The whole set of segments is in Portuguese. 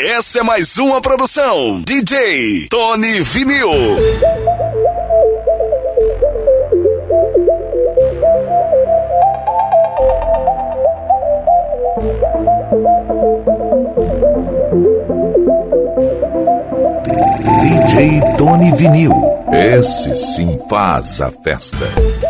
Essa é mais uma produção DJ Tony Vinil. DJ Tony Vinil. Esse sim faz a festa.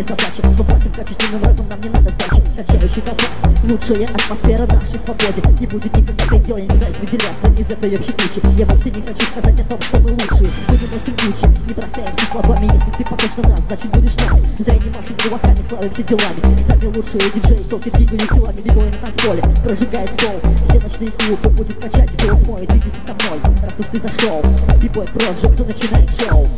Моя задача Поплатим качественным рэпом, нам не надо сдачи. Качающий капот, лучшая атмосфера нашей свободе. Не будет никогда предела, я не даюсь выделяться из этой общей кучи. Я вовсе не хочу сказать о том, что мы лучшие Будем носим кучи, не бросаемся словами Если ты похож на нас, значит будешь нами Зря не машем кулаками, славимся делами. Стали лучшие диджеи, только двигали телами Бегой на танцполе, прожигает пол. Все ночные клубы будет качать, голос мой Двигайся со мной, раз уж ты зашел Бибой Project, начинает шоу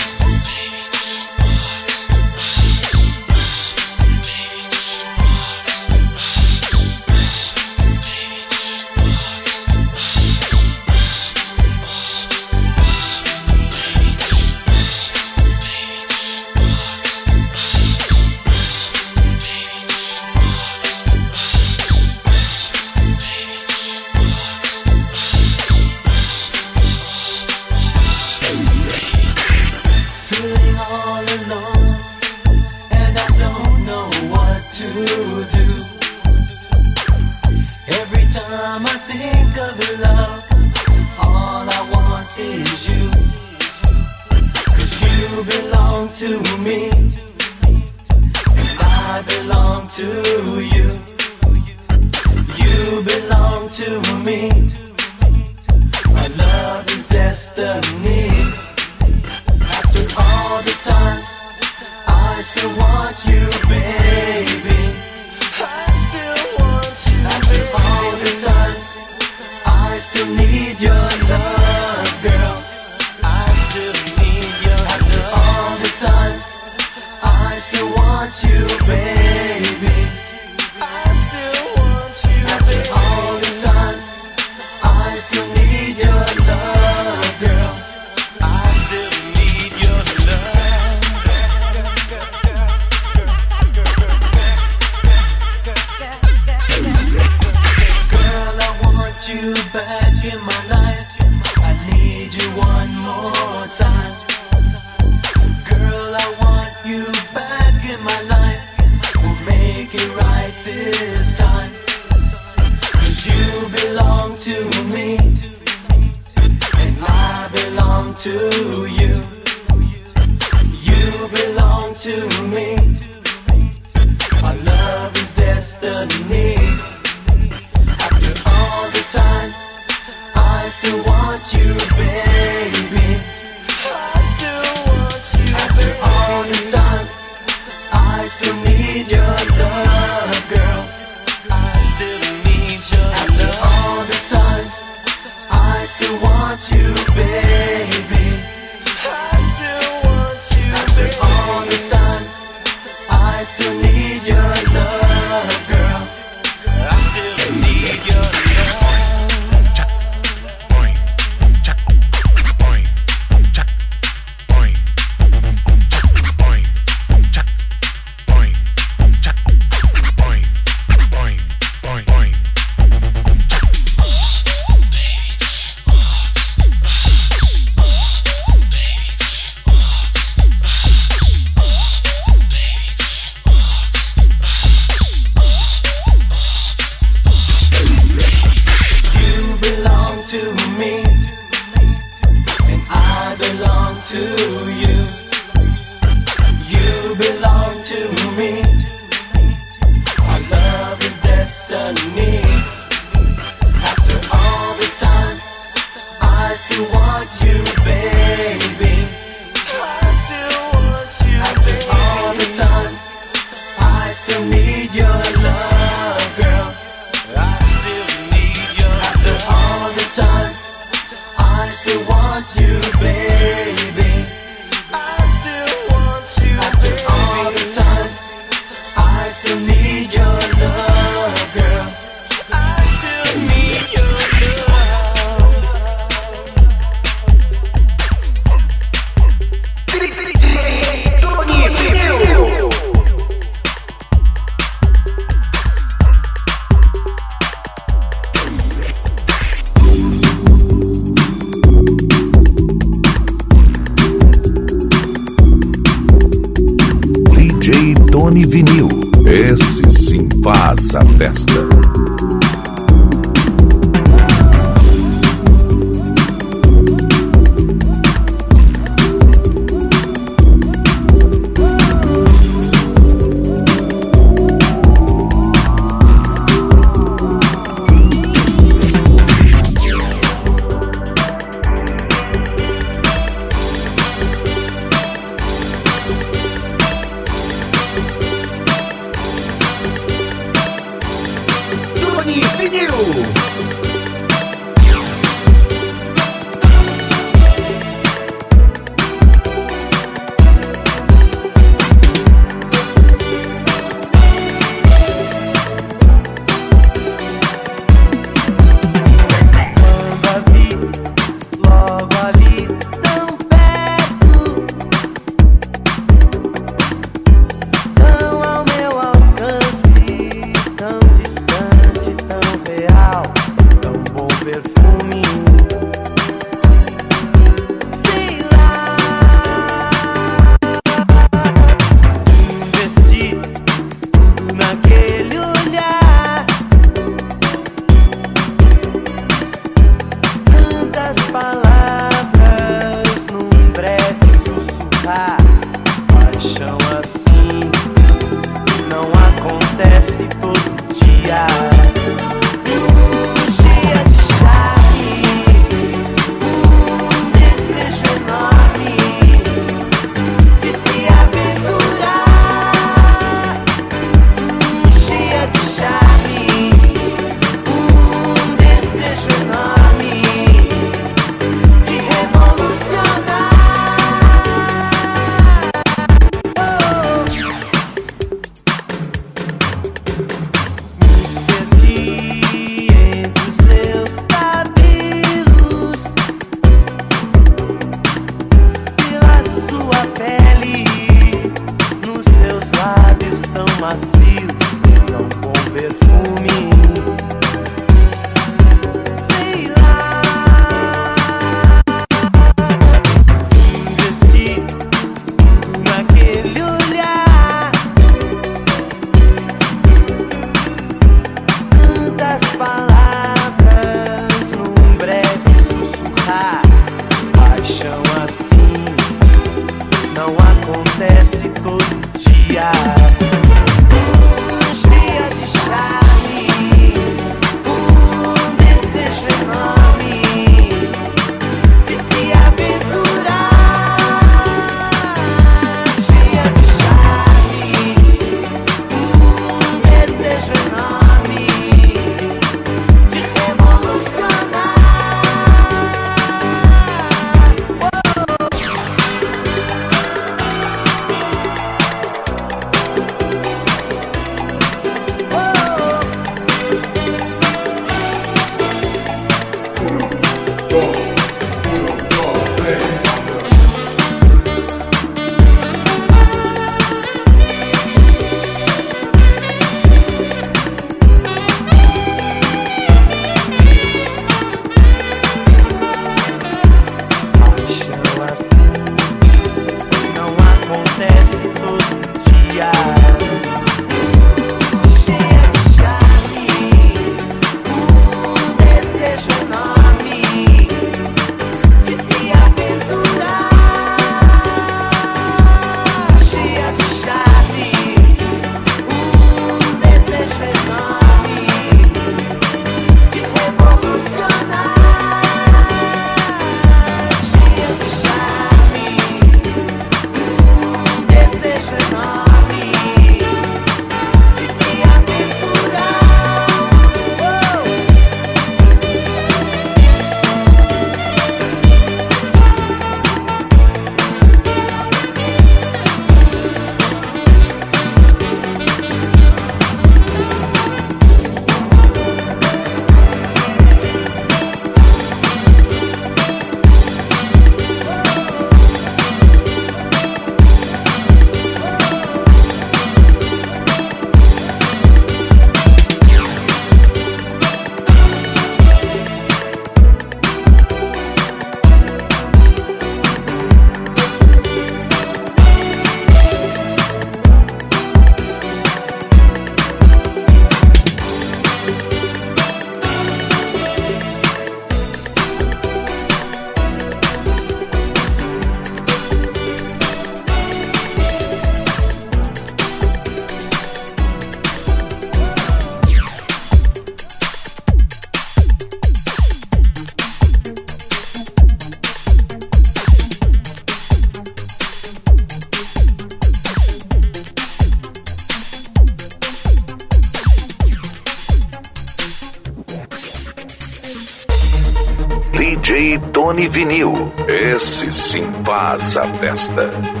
faz a festa.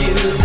you.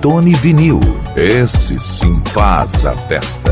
Tony Vinil. Esse sim faz a festa.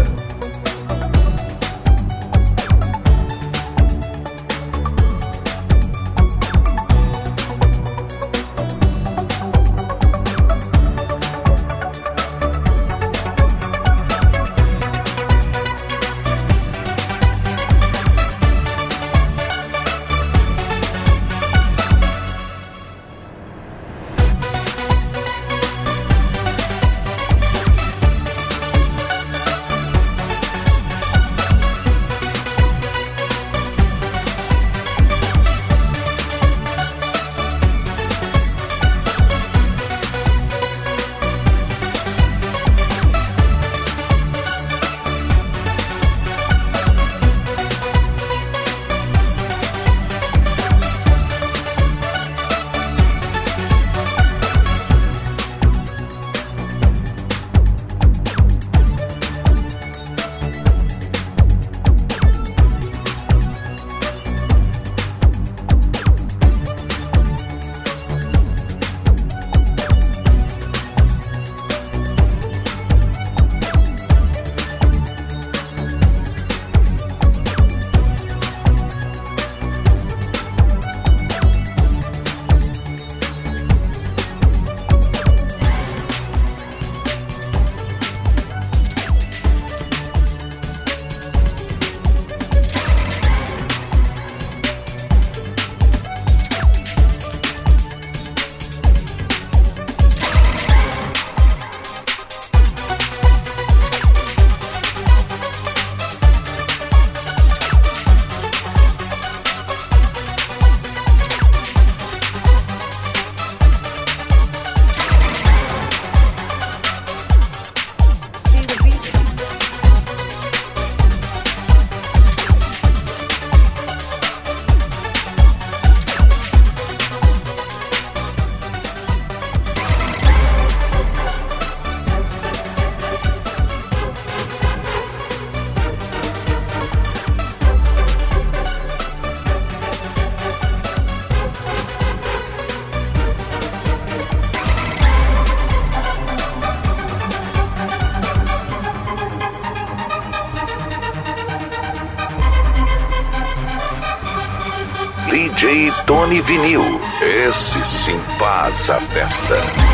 Tony Vinil. Esse sim faz a festa.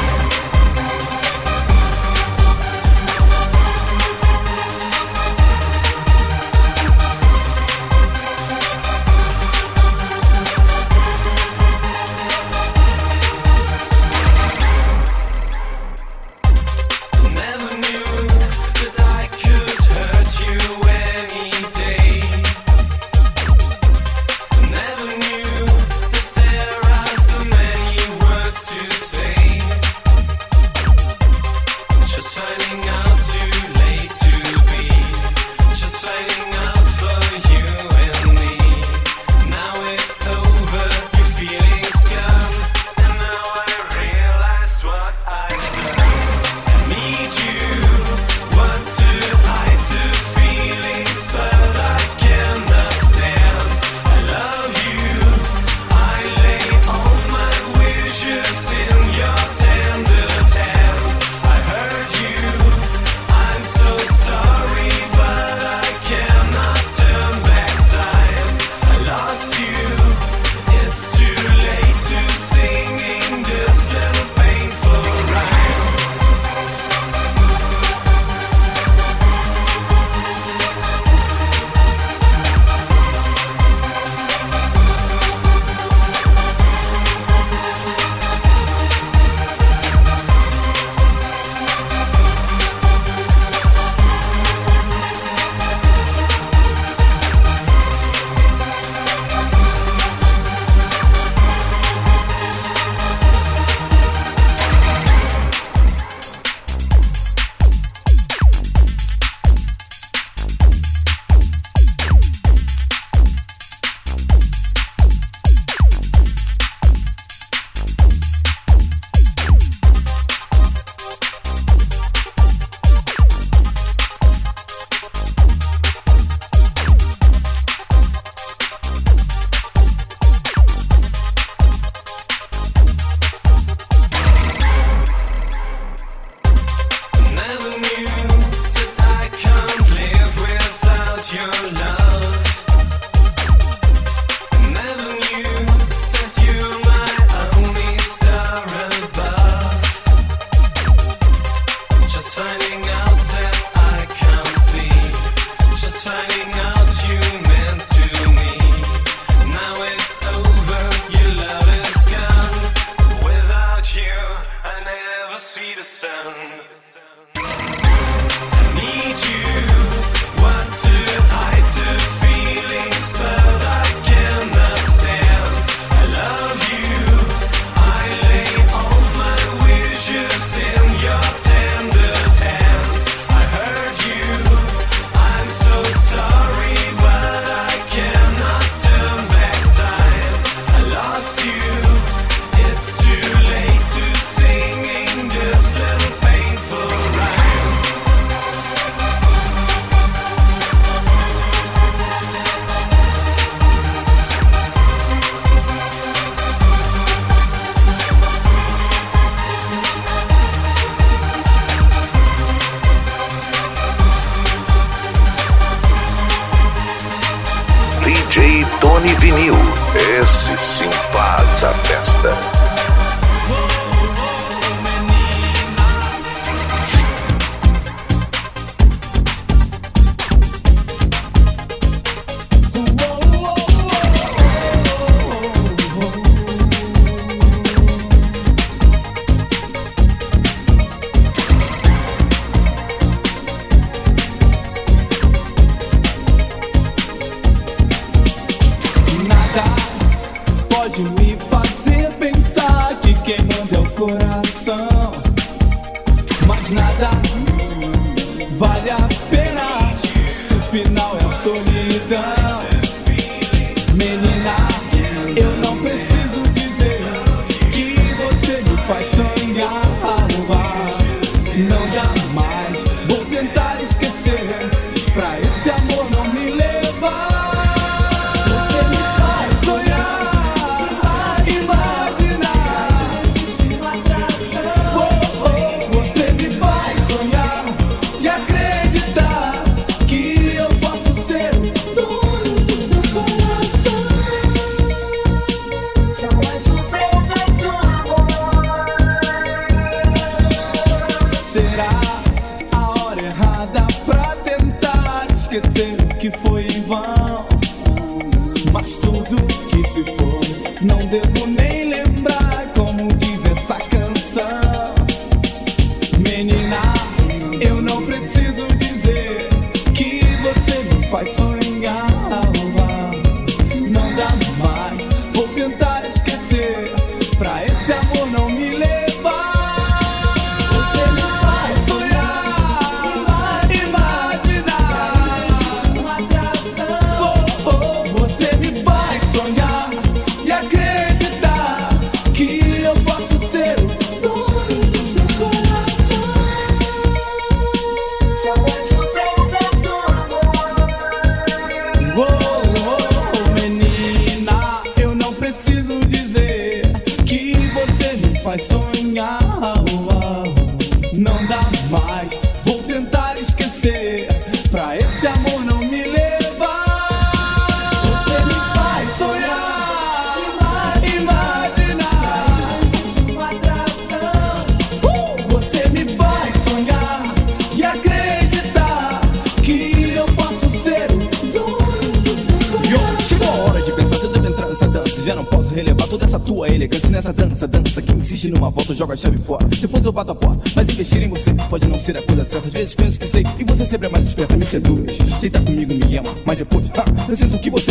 Às vezes penso que sei, e você sempre é mais esperta, me seduz. Deita comigo, me ama, mas depois, ha, eu sinto que você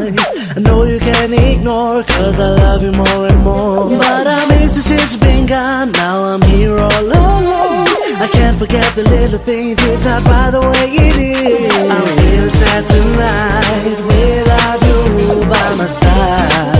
mind I know you can ignore Cause I love you more and more. But I miss you since you've been gone. Now I'm here all alone. I can't forget the little things. It's not by the way it is. I'm feeling sad tonight Without you by my side.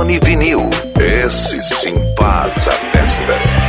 Sony Vinil. Esse sim passa testa.